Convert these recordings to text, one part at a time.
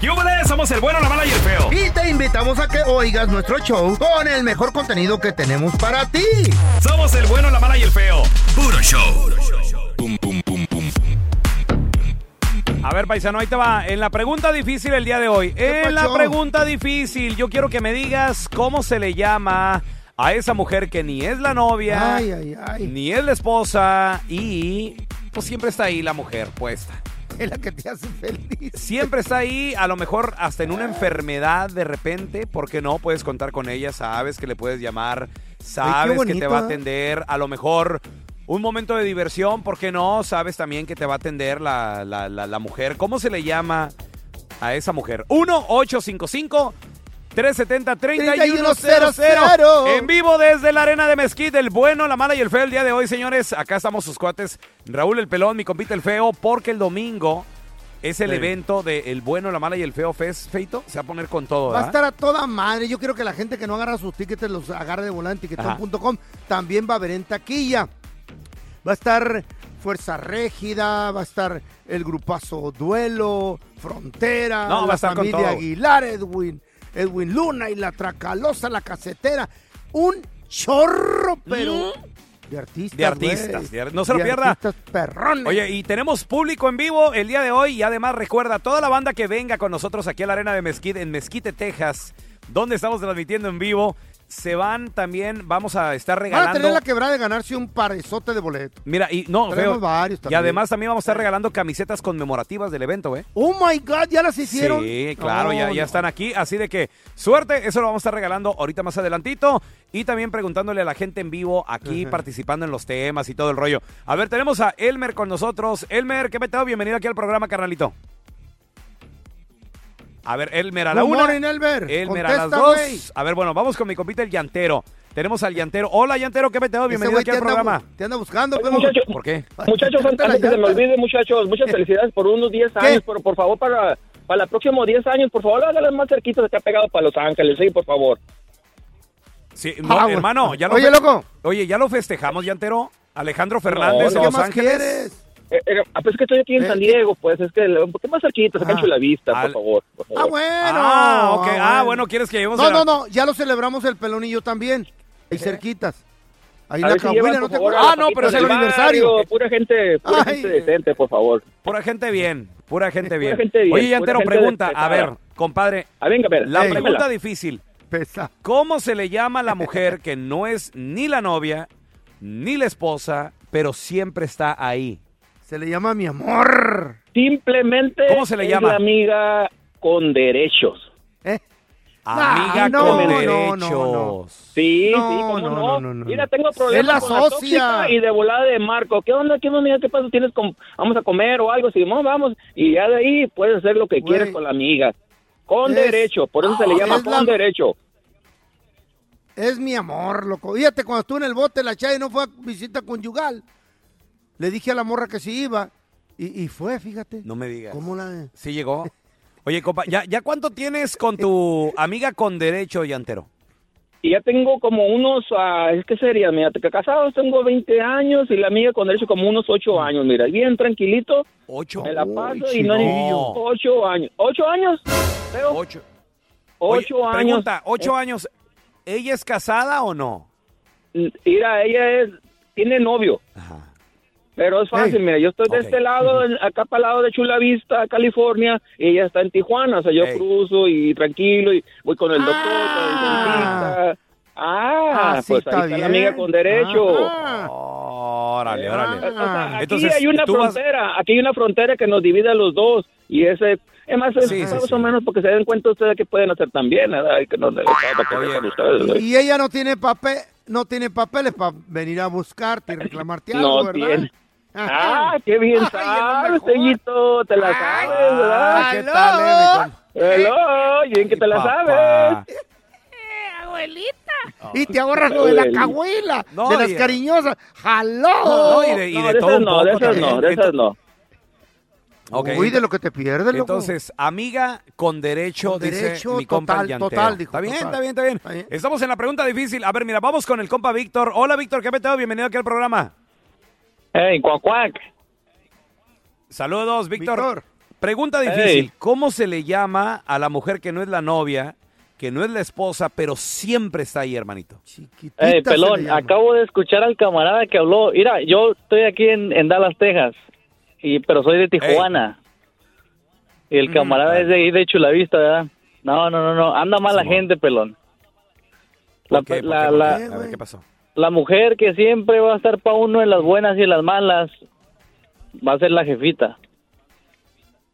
¡Yúbales! Somos el bueno, la mala y el feo. Y te invitamos a que oigas nuestro show con el mejor contenido que tenemos para ti. Somos el bueno, la mala y el feo. Puro show. A ver, paisano, ahí te va. En la pregunta difícil el día de hoy. En la pregunta difícil, yo quiero que me digas cómo se le llama a esa mujer que ni es la novia, Ay, ay, ay. ni es la esposa y pues siempre está ahí la mujer puesta. Es la que te hace feliz. Siempre está ahí, a lo mejor hasta en una enfermedad de repente, ¿por qué no? Puedes contar con ella, sabes que le puedes llamar, sabes que te va a atender, a lo mejor un momento de diversión, ¿por qué no? Sabes también que te va a atender la, la- la- la mujer. ¿Cómo se le llama a esa mujer? 1-855. 370-3100 En vivo desde la arena de Mezquite, el bueno, la mala y el feo el día de hoy, señores. Acá estamos sus cuates, Raúl el pelón, mi compita el feo, porque el domingo es el Sí. evento de El bueno, la mala y el feo Fest, Feito. Se va a poner con todo, Va a ¿verdad? estar a toda madre. Yo quiero que la gente que no agarra sus tickets los agarre de volante en tiquetón.com. También va a haber en taquilla. Va a estar Fuerza Régida, va a estar el grupazo Duelo, Frontera, No, va a estar con familia todo. Aguilar, Edwin, Edwin Luna y la Tracalosa, la casetera. Un chorro, pero de artistas. De artistas, de ar- no se lo De pierda. artistas perrones. Oye, y tenemos público en vivo el día de hoy y además recuerda toda la banda que venga con nosotros aquí a la arena de Mezquite, en Mezquite, Texas, donde estamos transmitiendo en vivo, se van también, vamos a estar Van a regalando... tener la quebrada de ganarse un parezote de boletos. Mira, y no, Tenemos feo, varios y también. además también vamos a estar regalando camisetas conmemorativas del evento, ¿eh? Oh my God, ya las hicieron. Sí, claro, ya, ya no. están aquí, así de que suerte, eso lo vamos a estar regalando ahorita más adelantito y también preguntándole a la gente en vivo aquí participando en los temas y todo el rollo. A ver, tenemos a Elmer con nosotros. Elmer, ¿qué meteo? Bienvenido aquí al programa, carnalito. A ver, Elmer a la Good una. morning, Elmer. Elmer a las dos. A ver, bueno, vamos con mi compita el llantero. Tenemos al llantero. Hola, llantero, ¿qué meteo? Ese Bienvenido aquí te al anda, programa. te anda buscando, Oye, muchacho, ¿Por qué? Muchachos, antes, que se me olvide, muchachos, muchas felicidades por unos 10 ¿Qué? años, pero por favor, para, para los próximos 10 años, por favor, háganlas más cerquitas de que ha pegado para Los Ángeles, sí, por favor. Sí, no, Ah, hermano, ya lo Oye, loco. Oye, ya lo festejamos, llantero. Alejandro Fernández no, de ¿Qué Los más Ángeles. Quieres? Eh, eh, ah, pues es que estoy aquí en Eh, San. Diego, pues es que un poquito más cerquita, en Ah. Chula Vista, Al- por favor. por Ah, favor. bueno. Ah, ok. Ah, bueno, ¿quieres que llevemos No, a la- no, no, ya lo celebramos el pelón y yo también. Ahí cerquitas. Ahí en A la si ¿no te acuerdas? a Ah, no, pero es el aniversario. barrio, Pura gente, pura Ay. gente decente, por favor. Pura gente bien, pura gente Pura bien. gente bien, Oye, pura gente pregunta, a ver, compadre, Ah, venga, a ver, la pregunta difícil. Pesa. ¿Cómo se le llama a la mujer que no es ni la novia, ni la esposa, pero siempre está ahí? Se le llama mi amor. Simplemente ¿Cómo se le es llama? la amiga con derechos. ¿Eh? Amiga no, con no, derechos. no, no. Sí, No, sí, cómo no, no. no, no, no, Mira, tengo problemas Es la con la socia. tóxica y de volada de Marco. ¿Qué onda? ¿Qué onda? ¿Qué pasa? ¿Tienes com- vamos a comer o algo? Si no, vamos. Y ya de ahí puedes hacer lo que Güey. quieres con la amiga. Con Es- derecho. Por eso se le llama con la- derecho. Es mi amor, loco. Fíjate, cuando estuve en el bote, la Chay no fue a visita conyugal. Le dije a la morra que sí iba. Y, y fue, fíjate. No me digas. ¿Cómo la...? Sí llegó. Oye, compa, ¿ya, ¿ya cuánto tienes con tu amiga con derecho, Llantero? y ya tengo como unos, ah, es que sería, mira, que casados tengo 20 años y la amiga con derecho como unos 8 años, mira, bien tranquilito, Ocho. me la paso Uy, y no chiquillo. 8 años, 8 años, pero Ocho. Oye, 8 años. Pregunta, ocho años. ¿Ella es casada o no? Mira, ella es, tiene novio. Ajá. Pero es fácil, mira, yo estoy de este lado, acá para el lado de Chula Vista, California, y ella está en Tijuana, o sea, yo cruzo y tranquilo y voy con el doctor, con el Ah. dentista. Ah, Así pues ahí está bien. la amiga con derecho. Órale, órale. O sea, aquí Entonces, hay una vas- frontera, aquí hay una frontera que nos divide a los dos y ese es más es Sí, más sí. o menos porque se den cuenta ustedes que pueden hacer también, ¿verdad? Y que no ustedes, ¿verdad? Y ella no tiene papel, no tiene papeles para venir a buscarte y reclamarte algo, No ¿verdad? tiene. Ah, qué bien sabes. Sellito, te la sabes, ¿verdad? Ah, ¿qué tal, eh, Hello, bien que te la sabes. Y te ahorras lo de la Abuelita. cahuila, No, de las cariñosas. ¡Jaló! No, y de, y No, de todo no, poco de esas no, de esas no. Ok. Uy, de lo que te pierdes, loco. Entonces, amiga con derecho, Con dice derecho, mi compa total, llantero. total, dijo, Está bien, total. está bien, está bien, Está bien. Estamos en la pregunta difícil. A ver, mira, vamos con el compa Víctor. Hola, Víctor, ¿qué meteo? Bienvenido aquí al programa. Hey, cuac, cuac. Saludos, Víctor. Víctor. Pregunta Hey. difícil. ¿Cómo se le llama a la mujer que no es la novia, que no es la esposa, pero siempre está ahí, hermanito? Chiquitita Hey, pelón, acabo de escuchar al camarada que habló. Mira, yo estoy aquí en, en Dallas, Texas, y pero soy de Tijuana. Y el camarada es de ahí de Chulavista, ¿verdad? No, no, no, no. Anda mal la Simón. gente, pelón. La, ¿Por qué? ¿Por la, la-? A ver, ¿qué pasó? La mujer que siempre va a estar para uno en las buenas y en las malas va a ser la jefita.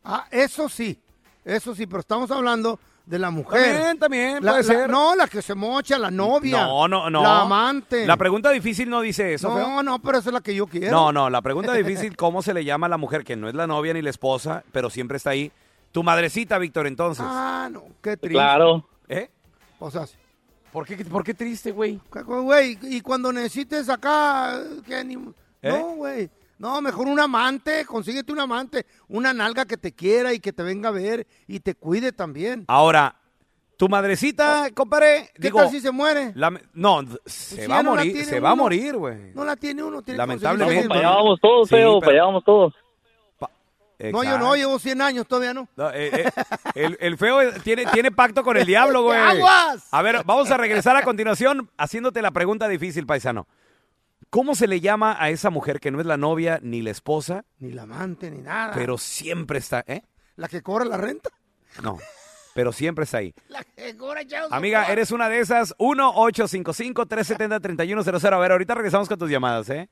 Ah, eso sí, eso sí, pero estamos hablando de la mujer. También, también, La- puede la- ser. No, la que se mocha, la novia. No, no, no. La amante. La pregunta difícil no dice eso, feo. no, no, pero esa es la que yo quiero. No, no, la pregunta difícil, ¿cómo se le llama a la mujer que no es la novia ni la esposa, pero siempre está ahí? Tu madrecita, Víctor, entonces. Ah, no, qué triste. Claro. ¿Eh? O sea, ¿Por qué, ¿Por qué triste, güey? que- güey, y cuando necesites acá, que ni... ¿Eh? No, güey. No, mejor un amante, consíguete un amante, una nalga que te quiera y que te venga a ver y te cuide también. Ahora, tu madrecita, compadre, ¿Qué digo, tal si se muere? la- no, se si va a no morir, se va a morir, güey. No la tiene uno, tiene que Lamentablemente. Para allá más. vamos todos, Sí, feo, pero- para allá vamos todos. No, yo no, llevo 100 años, todavía no. No, eh, eh, el, el feo tiene, tiene pacto con el diablo, güey. ¡Aguas! A ver, vamos a regresar a continuación haciéndote la pregunta difícil, paisano. ¿Cómo se le llama a esa mujer que no es la novia ni la esposa, Ni la amante, ni nada. pero siempre está, ¿eh? ¿La que cobra la renta? No, pero siempre está ahí. La que cobra ya. Amiga, eres una de esas. 1-855-370-3100. A ver, ahorita regresamos con tus llamadas, ¿eh?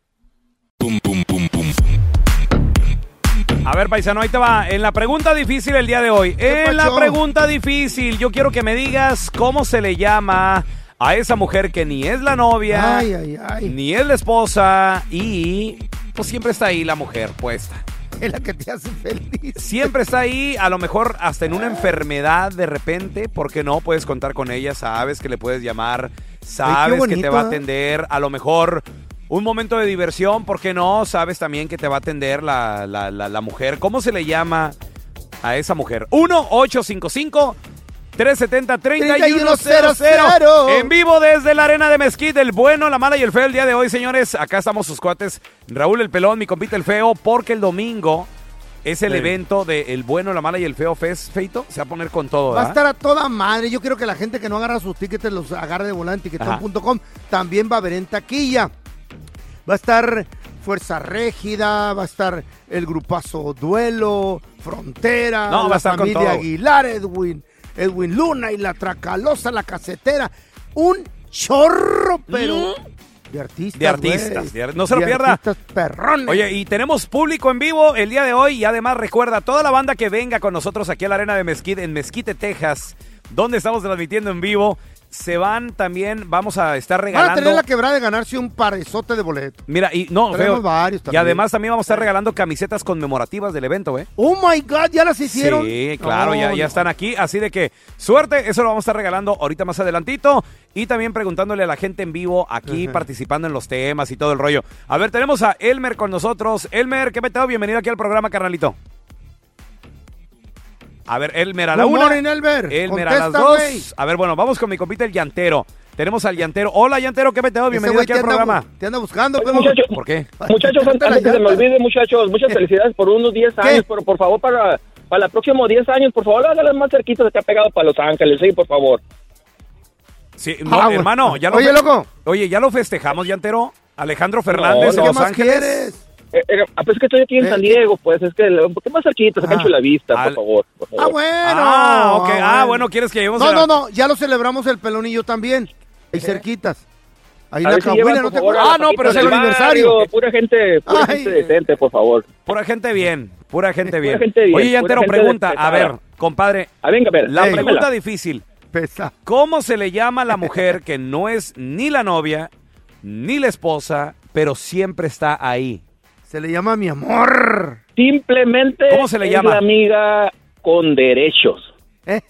A ver, paisano, ahí te va. En la pregunta difícil el día de hoy. ¿Qué En la pregunta difícil, yo quiero que me digas cómo se le llama a esa mujer que ni es la novia, Ay, ay, ay. ni es la esposa y pues siempre está ahí la mujer puesta. Es la que te hace feliz. Siempre está ahí, a lo mejor hasta en una enfermedad de repente, porque no puedes contar con ella, sabes que le puedes llamar, sabes que te va a atender, a lo mejor un momento de diversión, ¿por qué no? Sabes también que te va a atender la, la- la- la mujer. ¿Cómo se le llama a esa mujer? 1-855. 370-3100 En vivo desde la arena de Mezquite, el bueno, la mala y el feo el día de hoy, señores. Acá estamos sus cuates, Raúl el pelón, mi compita el feo, porque el domingo es el Sí. evento de El bueno, la mala y el feo Fest, Feito. Se va a poner con todo, Va a ¿verdad? estar a toda madre. Yo quiero que la gente que no agarra sus tickets los agarre de volante tiquetón.com. También va a haber en taquilla. Va a estar Fuerza Régida, va a estar el grupazo Duelo, Frontera, No, a la familia. Aguilar, Edwin, Edwin Luna y la Tracalosa, la casetera. Un chorro, pero de artistas. De artistas, de ar- no se lo pierda. artistas perrones. Oye, y tenemos público en vivo el día de hoy y además recuerda, toda la banda que venga con nosotros aquí a la arena de Mezquite, en Mezquite, Texas, donde estamos transmitiendo en vivo, se van también, vamos a estar Van a regalando... tener la quebrada de ganarse un parezote de boleto. Mira, y no, Tenemos feo. varios Y también. además también vamos a estar regalando camisetas conmemorativas del evento, ¿eh? Oh my God, ya las hicieron. Sí, claro, ya, ya no. están aquí. Así de que suerte, eso lo vamos a estar regalando ahorita más adelantito. Y también preguntándole a la gente en vivo aquí, participando en los temas y todo el rollo. A ver, tenemos a Elmer con nosotros. Elmer, ¿qué meteo? Bienvenido aquí al programa, carnalito. A ver, Elmer a la Good una. morning, Elmer. Elmer a las dos. A ver, bueno, vamos con mi compita el llantero. Tenemos al llantero. Hola, llantero, ¿qué? Ese Bienvenido aquí te al anda, programa. te anda buscando, Oye, pero... muchacho, ¿Por qué? Muchachos, la antes que se me olvide, muchachos, muchas felicidades por unos 10 años, pero por favor, para, para los próximos 10 años, por favor, háganlas más cerquitos de que ha pegado para Los Ángeles, sí, por favor. Sí, no, Ah, hermano, ya lo Oye, loco. Oye, ya lo festejamos, llantero. Alejandro Fernández No, de ¿qué Los más Ángeles. Quieres? Eh, eh, ah, pues es que estoy aquí en Eh, San. Diego, pues es que un poquito más cerquita, en Ah. Chulavista, Al- por favor. por favor. Ah, bueno. Ah, ok. Ah, bueno, ¿quieres que llevemos No, a la- no, no, ya lo celebramos el pelón y yo también. Ahí cerquitas. Ahí A la si llevan, ¿no te favor, a Ah, no, pero es el aniversario. barrio, Pura gente, pura Ay. gente decente, por favor. Pura gente bien, pura gente bien. gente bien, Oye, pura gente pregunta. A despejada. ver, compadre, A venga, a ver. la dímela. pregunta difícil. Pesa. ¿Cómo se le llama a la mujer que no es ni la novia, ni la esposa, pero siempre está ahí? Se le llama mi amor. Simplemente ¿Cómo se le es llama? la amiga con derechos. ¿Eh?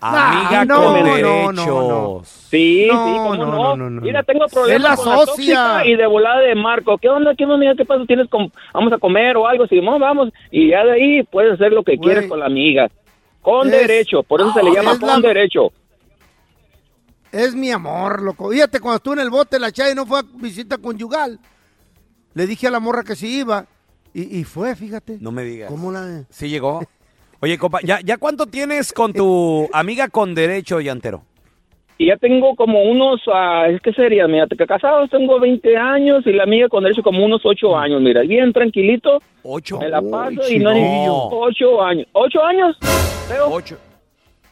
Amiga no, con no, derechos. no, no. Sí, No, sí, cómo no, no. no, no, no, Mira, no. tengo Es la problemas con la socia. tóxica y de volada de Marco. ¿Qué onda? ¿Qué onda? ¿Qué pasa? ¿Tienes com- vamos a comer o algo? Si no, vamos. Y ya de ahí puedes hacer lo que Güey. quieres con la amiga. Con Es- derecho. Por eso se le llama con la- derecho. Es mi amor, loco. Fíjate, cuando estuve en el bote, la Chay no fue a visita conyugal. Le dije a la morra que sí iba. Y, y fue, fíjate. No me digas. ¿Cómo la...? Sí llegó. Oye, compa, ¿ya, ¿ya cuánto tienes con tu amiga con derecho, llantero? Y ya tengo como unos, ah, es que sería, mira, te- casados tengo 20 años y la amiga con derecho como unos 8 años, mira, bien tranquilito, ¿Ocho? me la Uy, paso y no chiquillo. 8 años. ¿8 años? Creo. Ocho.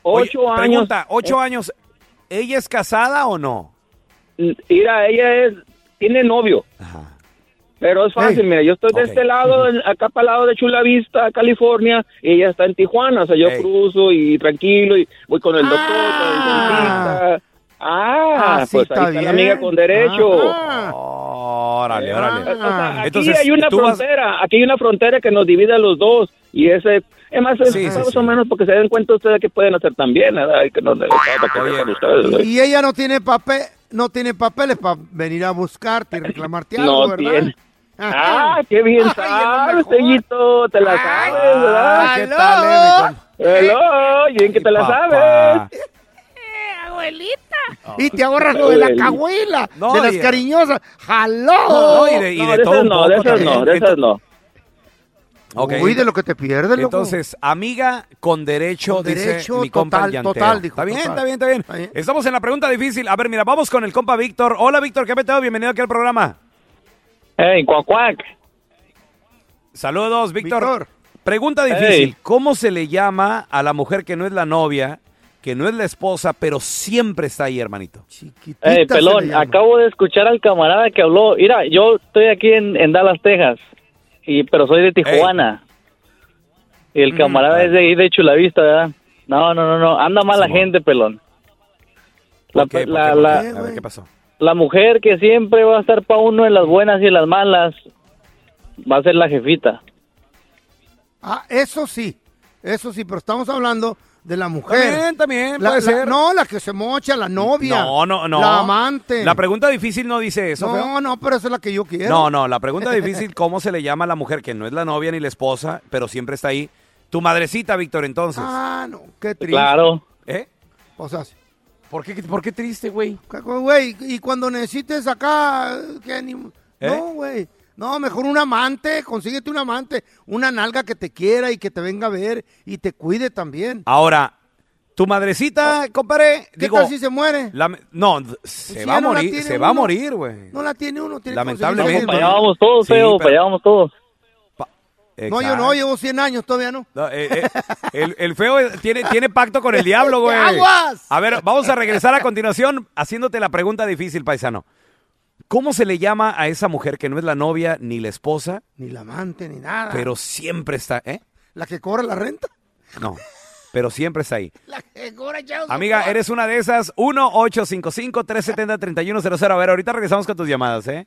Oye, 8 años. Pregunta, ¿ocho años? ¿Ella es casada o no? Mira, ella es, tiene novio, Ajá. Pero es fácil, mira, yo estoy de este lado, acá para el lado de Chula Vista, California, y ella está en Tijuana, o sea, yo cruzo y tranquilo, y voy con el doctor, con el Ah. dentista. Ah, Ah, sí, pues ahí está está la bien. amiga con derecho. Ah. Órale, órale. O sea, aquí Entonces, hay una vas- frontera, aquí hay una frontera que nos divide a los dos y ese es más es Sí, más sí. o menos porque se den cuenta ustedes que pueden hacer también, ¿verdad? Y ella no tiene papel, no tiene papeles para venir a buscarte y reclamarte algo, No ¿verdad? tiene. Ah, qué bien sabes. Sellito, te la sabes, ¿verdad? ¿qué ¡Aló! tal, eh, Hello, bien que te la sabes. Y te ahorras lo de la Abuelita. No, de las cariñosas. ¡Jaló! No, y de, y No, todo no, poco de esas no, de esas no. Ok. Uy, de lo que te pierdes, loco. Entonces, amiga con derecho, Con dice derecho, mi compa total, total, dijo, Está bien, total. está bien, está bien, Está bien. Estamos en la pregunta difícil. A ver, mira, vamos con el compa Víctor. Hola, Víctor, ¿qué meteo? Bienvenido aquí al programa. Hey, cuac, cuac. Saludos, Víctor. Víctor. Pregunta difícil. Hey. ¿Cómo se le llama a la mujer que no es la novia, que no es la esposa, pero siempre está ahí, hermanito? Chiquitita Hey, pelón, acabo de escuchar al camarada que habló. Mira, yo estoy aquí en, en Dallas, Texas, y, pero soy de Tijuana. Y el camarada es de ahí de Chulavista, ¿verdad? No, no, no, no. Anda mal la gente, pelón. La, ¿Por qué? ¿Por la- qué? ¿Por la- A ver? ¿qué pasó? La mujer que siempre va a estar para uno en las buenas y en las malas va a ser la jefita. Ah, eso sí, eso sí, pero estamos hablando de la mujer. También, también, La- puede la- ser. No, la que se mocha, la novia. No, no, no. La amante. La pregunta difícil no dice eso, feo. No, no, pero esa es la que yo quiero. No, no, la pregunta difícil, ¿cómo se le llama a la mujer que no es la novia ni la esposa, pero siempre está ahí? Tu madrecita, Víctor, entonces. Ah, no, qué triste. Claro. ¿Eh? O sea, ¿Por qué, ¿Por qué triste, güey? que- güey, y cuando necesites acá, que ni- ¿Eh? No, güey. No, mejor un amante, consíguete un amante, una nalga que te quiera y que te venga a ver y te cuide también. Ahora, tu madrecita, compadre, ¿Qué digo... tal si se muere? la- no, se si va a morir, se va a morir, güey. No la tiene uno, tiene que Lamentablemente. Para allá vamos todos, Sí, feo, pero- para allá vamos todos. No, yo no, llevo 100 años, todavía no. No, eh, eh, el, el feo tiene, tiene pacto con el diablo, güey. ¡Aguas! A ver, vamos a regresar a continuación haciéndote la pregunta difícil, paisano. ¿Cómo se le llama a esa mujer que no es la novia ni la esposa, Ni la amante, ni nada. pero siempre está, ¿eh? La que cobra la renta. No, pero siempre está ahí. La que cobra Amiga, eres una de esas. 1-855-370-3100. A ver, ahorita regresamos con tus llamadas, ¿eh?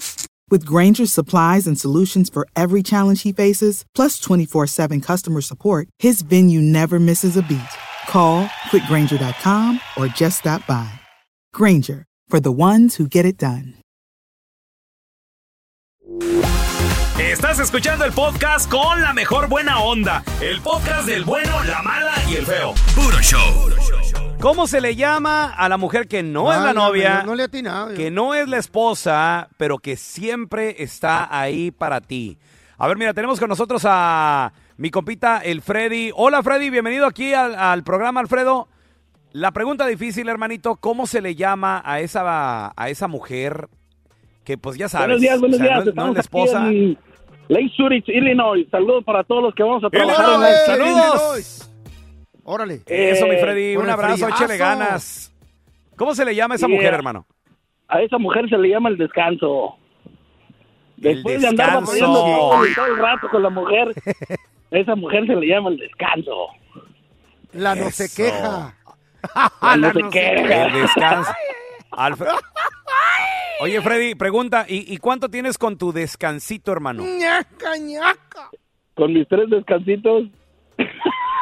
With Granger's supplies and solutions for every challenge he faces, plus 24 7 customer support, his venue never misses a beat. Call quickgranger.com or just stop by. Granger, for the ones who get it done. Estás escuchando el podcast con la mejor buena onda. El podcast del bueno, la mala y el feo. Puro show. ¿Cómo se le llama a la mujer que no es la novia? No le atinaba. que no es la esposa, pero que siempre está ahí para ti. A ver, mira, tenemos con nosotros a mi compita, el Freddy. Hola, Freddy, bienvenido aquí al, al programa, Alfredo. La pregunta difícil, hermanito, ¿cómo se le llama a esa, a esa mujer que, pues ya sabes, Buenos días, buenos o sea, días. no es- no la esposa? aquí en Lake Zurich, Illinois. Saludos para todos los que vamos a trabajar la ¡Saludos! Órale. Eso, mi Eh, Freddy, un abrazo, échale ganas. ¿Cómo se le llama a esa Yeah. mujer, hermano? A esa mujer se le llama el descanso. Después de andar descanso. todo, todo el rato con la mujer, a esa mujer se le llama el descanso. La no se queja. La no La se no se queja. El descanso. Oye, Freddy, pregunta, ¿y, y cuánto tienes con tu descansito, hermano? ñaca, ñaca. Con mis tres descansitos.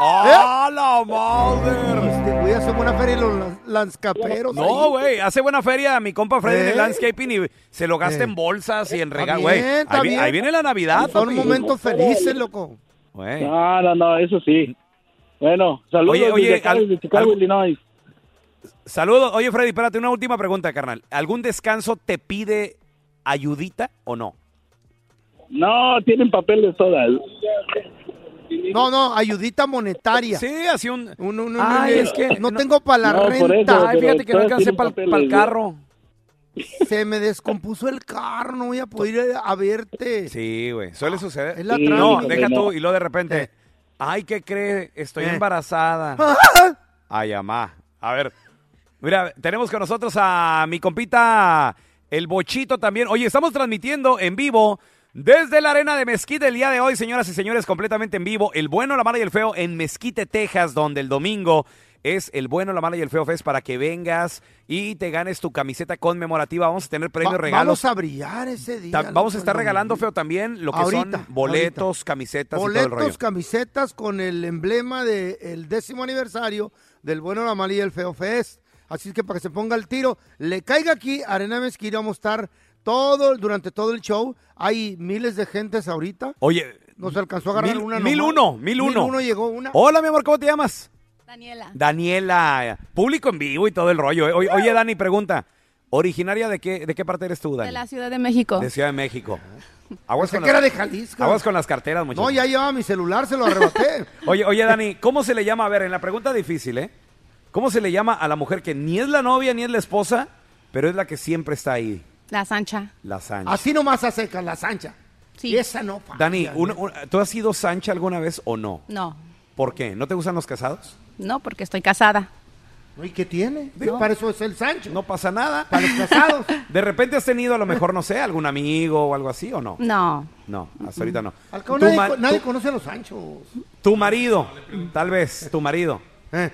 ¡Ah, la madre! Este güey hace buena feria los lan- lanzcaperos. No, güey, hace buena feria mi compa Freddy en el ¿Eh? landscaping y se lo gasta Eh. en bolsas y en regalos, bien, güey. Ahí, ahí viene la Navidad, Son momentos felices, loco. No, no, no, eso sí. Bueno, saludos Oye, oye, desde acá, al- desde Chicago, al- Illinois. Saludos. Oye, Freddy, espérate, una última pregunta, carnal. ¿Algún descanso te pide ayudita o no? No, tienen papeles todas. No, no, ayudita monetaria. Sí, así un... Un- un- un- Ay, es que no, no- tengo para la No, por eso, renta. Ay, fíjate que no alcancé para el carro. Se me descompuso el carro, no voy a poder ir a verte. Sí, güey, suele suceder. Es la Sí, No, deja tú y luego de repente, Eh. ay, ¿qué cree? Estoy Eh. embarazada. Ay, amá. A ver, mira, tenemos con nosotros a mi compita, el Bochito también. Oye, estamos transmitiendo en vivo desde la arena de Mezquite el día de hoy, señoras y señores, completamente en vivo. El bueno, la mala y el feo en Mezquite, Texas, donde el domingo es el bueno, la mala y el feo fest para que vengas y te ganes tu camiseta conmemorativa. Vamos a tener premios, Va- regalos. Vamos a brillar ese día. Ta- Vamos a estar regalando, feo, también lo que Ahorita, son boletos, camisetas y todo el rollo. Boletos, camisetas con el emblema del décimo aniversario del Bueno, la Mala y el Feo Fest. Así que para que se ponga el tiro, le caiga aquí, Arena Mezquita, vamos a estar todo, durante todo el show. Hay miles de gentes ahorita. Oye, Nos alcanzó a agarrar mil, una mil nomás. uno, mil uno. Mil uno llegó una. Hola, mi amor, ¿cómo te llamas? Daniela. Daniela. Público en vivo y todo el rollo. eh. Oye, oye, Dani, pregunta. ¿Originaria de qué, de qué parte eres tú, Dani? De la Ciudad de México. De Ciudad de México. Aguas con, que era las, de Jalisco. aguas con las carteras, muchachos. No, ya llevaba mi celular, se lo arrebaté. Oye, oye, Dani, ¿cómo se le llama? A ver, en la pregunta difícil, ¿eh? ¿Cómo se le llama a la mujer que ni es la novia ni es la esposa, pero es la que siempre está ahí? La Sancha. La Sancha. Así nomás a secas, la Sancha. Sí. Y esa no, pa. Dani, un- un- ¿tú has sido Sancha alguna vez o no? No, ¿Por qué? ¿No te gustan los casados? no, porque estoy casada. ¿Y qué tiene? Para eso es el Sancho. No pasa nada. Para los casados. ¿De repente has tenido a lo mejor, no sé, algún amigo o algo así o no? No. No, hasta ahorita no. Al cabo, Tu nadie, ma- co- nadie tu- conoce a los Sanchos. Tu marido, tal vez, tu marido. Eh,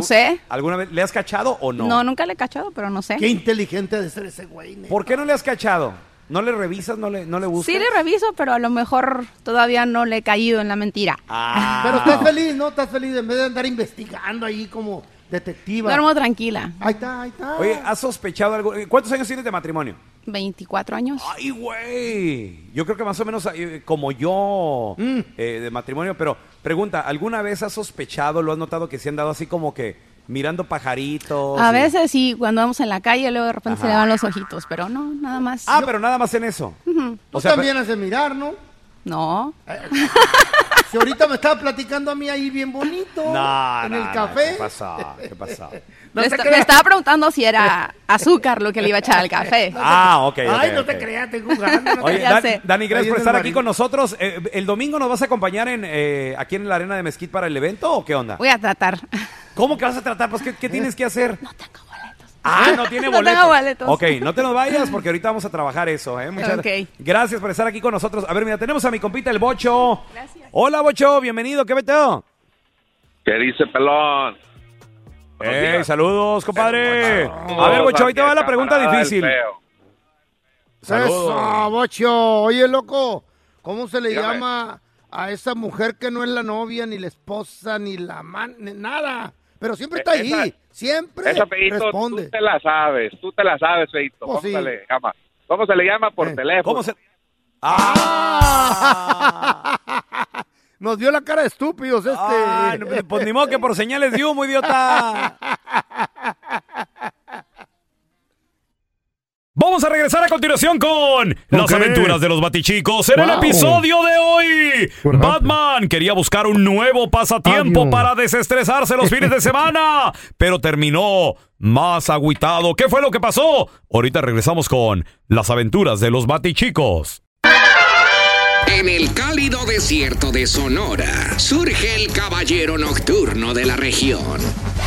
No ¿Algu- sé. ¿Alguna vez le has cachado o no? No. nunca le he cachado, pero no sé. Qué inteligente de ser ese güey. neta. ¿Por qué no le has cachado? ¿No le revisas? ¿No le, no le buscas? Sí le reviso, pero a lo mejor todavía no le he caído en la mentira. Ah. Pero estás feliz, ¿no? Estás feliz en vez de andar investigando ahí como detectiva. Duermo tranquila. Ahí está, ahí está. Oye, ¿has sospechado algo? ¿Cuántos años tienes de matrimonio? 24 años. Ay, güey. Yo creo que más o menos eh, como yo Mm. eh, de matrimonio, pero pregunta, ¿alguna vez has sospechado, lo has notado que se han dado así como que mirando pajaritos? A y- veces sí, cuando vamos en la calle, luego de repente se le van los ojitos, pero no, nada más. Ah, pero nada más en eso. Tú O sea, también has de mirar, ¿no? No. Si ahorita me estaba platicando a mí ahí bien bonito. No, en no, el no, café. ¿Qué pasó? ¿Qué pasó? No me, te esta- creas. me estaba preguntando si era azúcar lo que le iba a echar al café. Ah, ok, ok, Ay, no te creas, estoy jugando. no Oye, Dan-. Dani, gracias por estar aquí con nosotros. Eh, ¿El domingo nos vas a acompañar en, eh, aquí en la arena de Mezquite para el evento o qué onda? Voy a tratar. ¿Cómo que vas a tratar? Pues, ¿qué, qué tienes que hacer? No tengo boletos. Ah, no tiene No boletos. tengo boletos. Ok, no te nos vayas porque ahorita vamos a trabajar eso, ¿eh? Muchas Ok. gracias por estar aquí con nosotros. A ver, mira, tenemos a mi compita el Bocho. Gracias. Hola, Bocho, bienvenido, ¿qué meteo? ¿Qué dice pelón? Hey, saludos, compadre. Saludos, A ver, Bocho, ahí te va la pregunta difícil. Saludos. Eso, bocho. Oye, loco, ¿cómo se le Dígame. llama a esa mujer que no es la novia, ni la esposa, ni la man, ni nada? Pero siempre está ahí, Esa- siempre Esa, Feito, responde. tú te la sabes, tú te la sabes, Feito. Pues ¿Cómo sí. se le llama? ¿Cómo se le llama por teléfono? ¿Cómo se...? Nos dio la cara de estúpidos este. Ah, no, pues ni modo que por señales de humo, idiota. Vamos a regresar a continuación con las aventuras de los batichicos. En el episodio de hoy? Batman quería buscar un nuevo pasatiempo Adiós. para desestresarse los fines de semana, pero terminó más agüitado. ¿Qué fue lo que pasó? Ahorita regresamos con las aventuras de los batichicos. En el cálido desierto de Sonora surge el caballero nocturno de la región,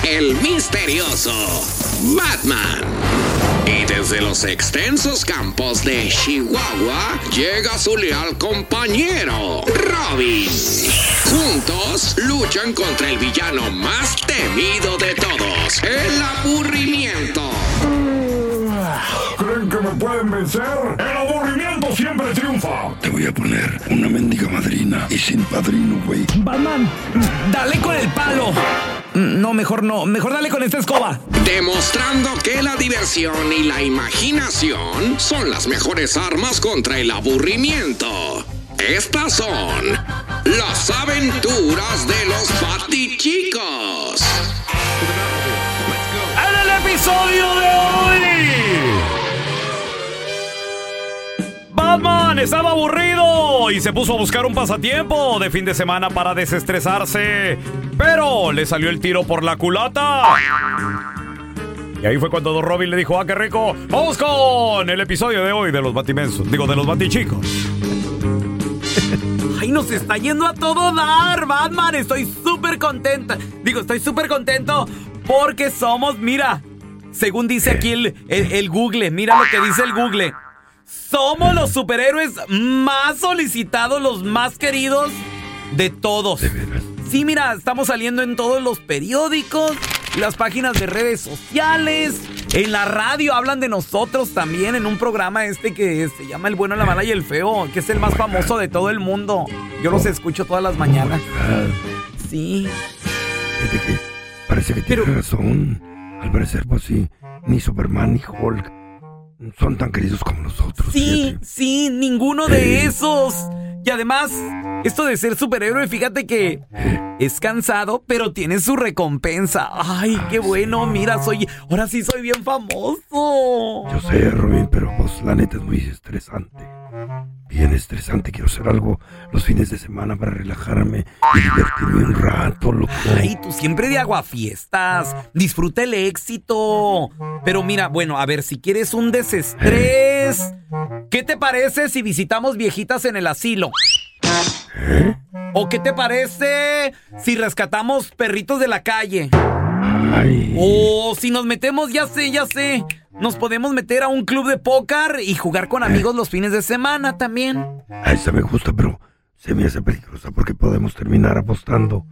el misterioso Batman. Y desde los extensos campos de Chihuahua llega su leal compañero, Robin. Juntos luchan contra el villano más temido de todos, el aburrimiento. ¿Creen que me pueden vencer? El aburrimiento siempre triunfa. Te voy a poner una mendiga madrina y sin padrino, güey. Batman, dale con el palo. No, mejor no. Mejor dale con esta escoba. Demostrando que la diversión y la imaginación son las mejores armas contra el aburrimiento. Estas son las aventuras de los Batichicos. En el episodio de hoy. Batman estaba aburrido y se puso a buscar un pasatiempo de fin de semana para desestresarse. Pero le salió el tiro por la culata. Y ahí fue cuando Don Robin le dijo, ah, qué rico. Vamos con el episodio de hoy de los Batimensos. Digo, de los Batichicos. Ay, nos está yendo a todo dar, Batman. Estoy súper contenta. Digo, estoy súper contento porque somos, mira, según dice aquí el, el- el Google, mira lo que dice el Google. Somos los superhéroes más solicitados, los más queridos de todos. Sí, mira, estamos saliendo en todos los periódicos, las páginas de redes sociales, en la radio hablan de nosotros también en un programa este que se llama El bueno, la mala y el feo, que es el más famoso de todo el mundo. Yo los escucho todas las mañanas. Sí. Fíjate que parece que tienes razón. Al parecer, pues sí, ni Superman ni Hulk son tan queridos como nosotros. Sí, sí, ninguno de esos. Y además, esto de ser superhéroe, fíjate que es cansado, pero tiene su recompensa. Ay, qué bueno, mira, soy, ahora sí soy bien famoso. Yo sé, Robin, pero pues la neta es muy estresante. Bien estresante. Quiero hacer algo los fines de semana para relajarme y divertirme un rato, loco. Ay, tú siempre de aguafiestas. Disfruta el éxito. Pero mira, bueno, a ver, si quieres un desestrés, ¿qué te parece si visitamos viejitas en el asilo? ¿O qué te parece si rescatamos perritos de la calle? O si nos metemos, ya sé, ya sé. Nos podemos meter a un club de póker y jugar con amigos los fines de semana también. A esa me gusta, pero se me hace peligrosa porque podemos terminar apostando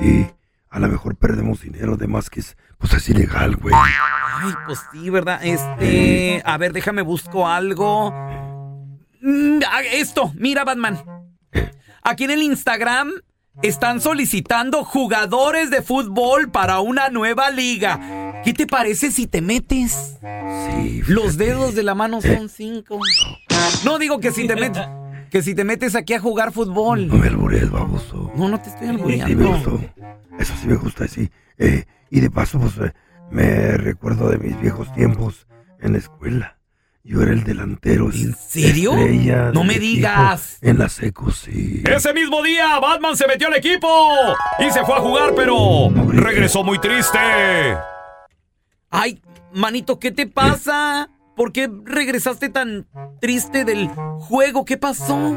y a lo mejor perdemos dinero, además que es, pues es ilegal, güey. Ay, pues sí, ¿verdad? Este. A ver, déjame busco algo. Mm, ah, Esto, mira, Batman. Aquí en el Instagram están solicitando jugadores de fútbol para una nueva liga. ¿Qué te parece si te metes? Sí. Los dedos de la mano son cinco. No digo que si te metes, que si te metes aquí a jugar fútbol. No me albures, baboso. No, no te estoy Sí, me albureando. gustó. Eso sí me gusta, sí. Eh, y de paso, pues, eh, me recuerdo de mis viejos tiempos en la escuela. Yo era el delantero. ¿En serio? No me digas. En la seco, sí. Ese mismo día, Batman se metió al equipo y se fue a jugar, pero regresó muy triste. Ay, manito, ¿qué te pasa? ¿Por qué regresaste tan triste del juego? ¿Qué pasó?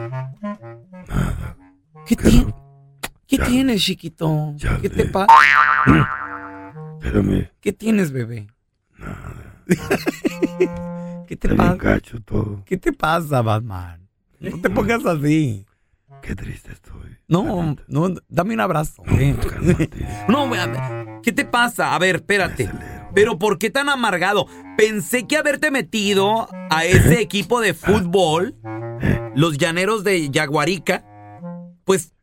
¿Qué, ti- ¿Qué tienes, chiquito? ¿Qué te pasa? Espérame. ¿Qué tienes, bebé? ¿Qué te pasa? todo. ¿Qué te pasa, Batman? No te pongas así. Qué triste estoy. No, no, dame un abrazo. No, vean, ¿qué te pasa? A ver, espérate. Pero ¿por qué tan amargado? Pensé que haberte metido a ese equipo de fútbol, los llaneros de Yaguarica, pues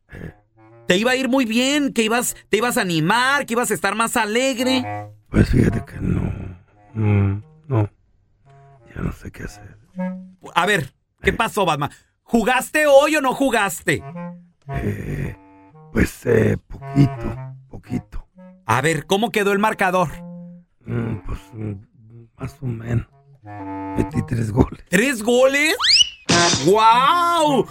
te iba a ir muy bien, que ibas, te ibas a animar, que ibas a estar más alegre. Pues fíjate que no. Mm, no. Ya no sé qué hacer. A ver, ¿qué pasó, Batman? ¿Jugaste hoy o no jugaste? Eh, pues eh, poquito, poquito. A ver, ¿cómo quedó el marcador? Mm, pues mm, más o menos. Metí tres goles. ¿Tres goles? ¡Wow!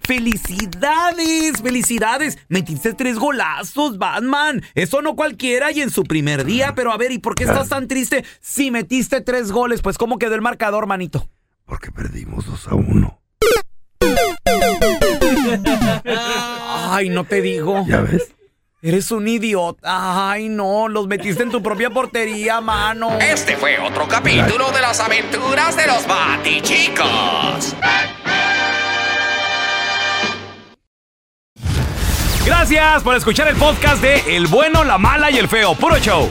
¡Felicidades! ¡Felicidades! Metiste tres golazos, Batman. Eso no cualquiera y en su primer día. Pero a ver, ¿y por qué estás tan triste si metiste tres goles? Pues, ¿cómo quedó el marcador, manito? Porque perdimos 2 a 1. Ay, no te digo. ¿Ya ves? Eres un idiota. Ay, no, los metiste en tu propia portería, mano. Este fue otro capítulo de las aventuras de los Batichicos. Gracias por escuchar el podcast de El bueno, la mala y el feo. Puro show.